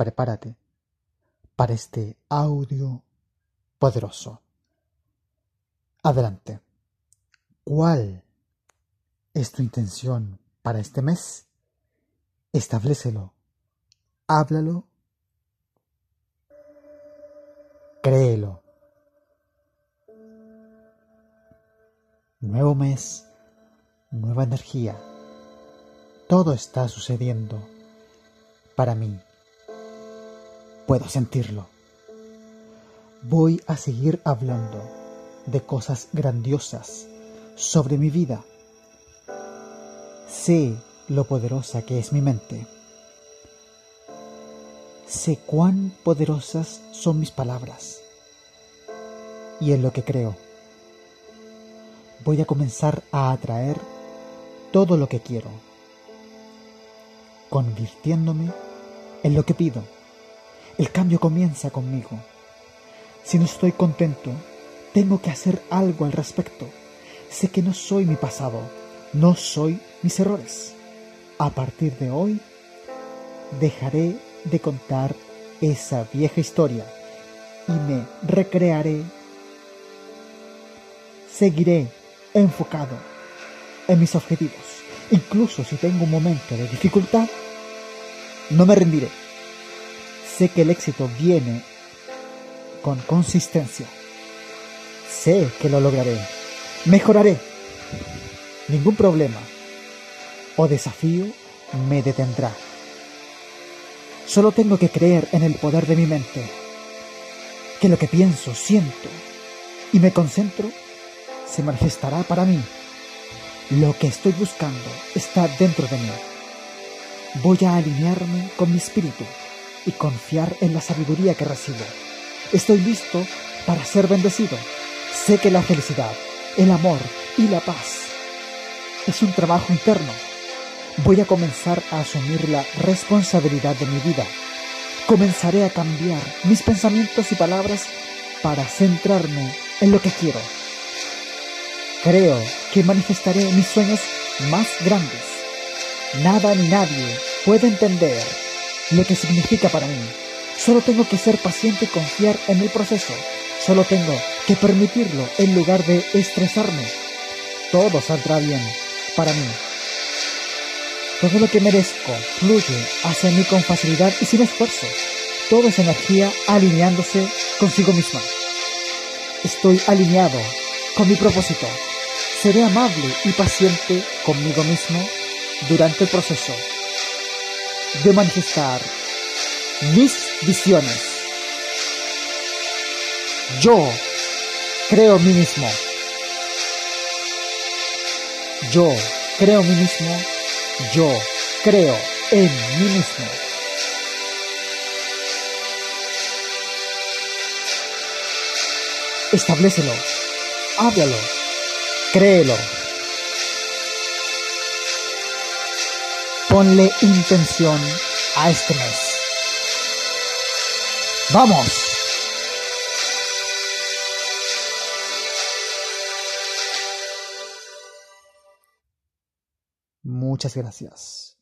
prepárate para este audio poderoso. Adelante. ¿Cuál es tu intención para este mes? Establecelo. Háblalo. Créelo. Nuevo mes, nueva energía. Todo está sucediendo para mí. Puedo sentirlo. Voy a seguir hablando de cosas grandiosas sobre mi vida. Sé lo poderosa que es mi mente. Sé cuán poderosas son mis palabras y en lo que creo. Voy a comenzar a atraer todo lo que quiero, convirtiéndome en lo que pido. El cambio comienza conmigo. Si no estoy contento, tengo que hacer algo al respecto. Sé que no soy mi pasado, no soy mis errores. A partir de hoy, dejaré de contar esa vieja historia y me recrearé. Seguiré enfocado en mis objetivos. Incluso si tengo un momento de dificultad, no me rendiré Sé que el éxito viene con consistencia. Sé que lo lograré. Mejoraré. Ningún problema o desafío me detendrá. Solo tengo que creer en el poder de mi mente, que lo que pienso, siento y me concentro se manifestará para mí. Lo que estoy buscando está dentro de mí. Voy a alinearme con mi espíritu y confiar en la sabiduría que recibo. Estoy listo para ser bendecido. Sé que la felicidad, el amor y la paz es un trabajo interno. Voy a comenzar a asumir la responsabilidad de mi vida. Comenzaré a cambiar mis pensamientos y palabras para centrarme en lo que quiero. Creo que manifestaré mis sueños más grandes. Nada ni nadie puede entender lo que significa para mí. Solo tengo que ser paciente y confiar en el proceso. Solo tengo que permitirlo en lugar de estresarme. Todo saldrá bien para mí. Todo lo que merezco fluye hacia mí con facilidad y sin esfuerzo. Todo es energía alineándose consigo misma. Estoy alineado con mi propósito. Seré amable y paciente conmigo mismo durante el proceso de manifestar mis visiones. Yo creo en mí mismo. Yo creo en mí mismo. Yo creo en mí mismo. Establecelo. Háblalo. Créelo. Ponle intención a este mes. ¡Vamos! Muchas gracias.